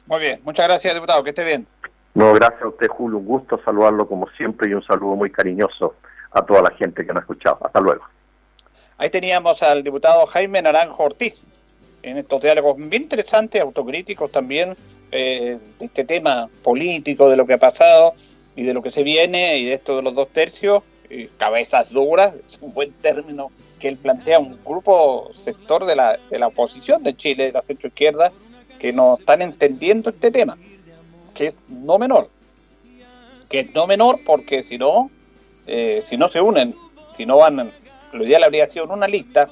[SPEAKER 1] Muy bien, muchas gracias, diputado, que esté bien.
[SPEAKER 23] No, gracias a usted, Julio, un gusto saludarlo como siempre y un saludo muy cariñoso a toda la gente que nos ha escuchado. Hasta luego.
[SPEAKER 1] Ahí teníamos al diputado Jaime Naranjo Ortiz, en estos diálogos bien interesantes, autocríticos también, eh, de este tema político, de lo que ha pasado y de lo que se viene, y de esto de los dos tercios, eh, cabezas duras, es un buen término que él plantea, un grupo sector de la, de la oposición de Chile, de la centroizquierda, que no están entendiendo este tema, que es no menor, que es no menor porque si no, eh, si no se unen, si no van, lo ideal habría sido en una lista,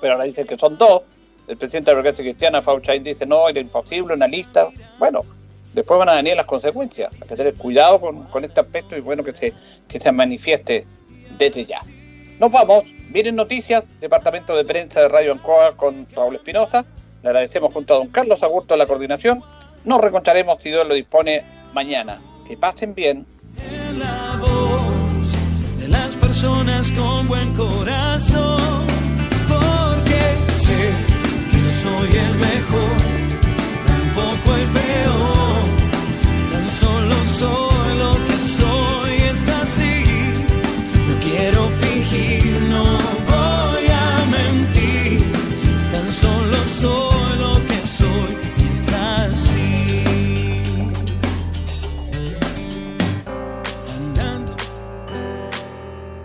[SPEAKER 1] pero ahora dicen que son dos, el presidente de la Democracia Cristiana, Fauchain, dice no, era imposible una lista, bueno, después van a venir las consecuencias, hay que tener cuidado con, con este aspecto y bueno que se, que se manifieste desde ya. Nos vamos, miren noticias, Departamento de Prensa de Radio Ancoa con Raúl Espinosa, le agradecemos junto a don Carlos Agurto la coordinación, nos reencontraremos si Dios lo dispone mañana. Que pasen bien.
[SPEAKER 7] La voz de las personas con buen corazón, porque sé que no soy el mejor, tampoco el peor, tan solo soy lo que soy, es así, no quiero fingir,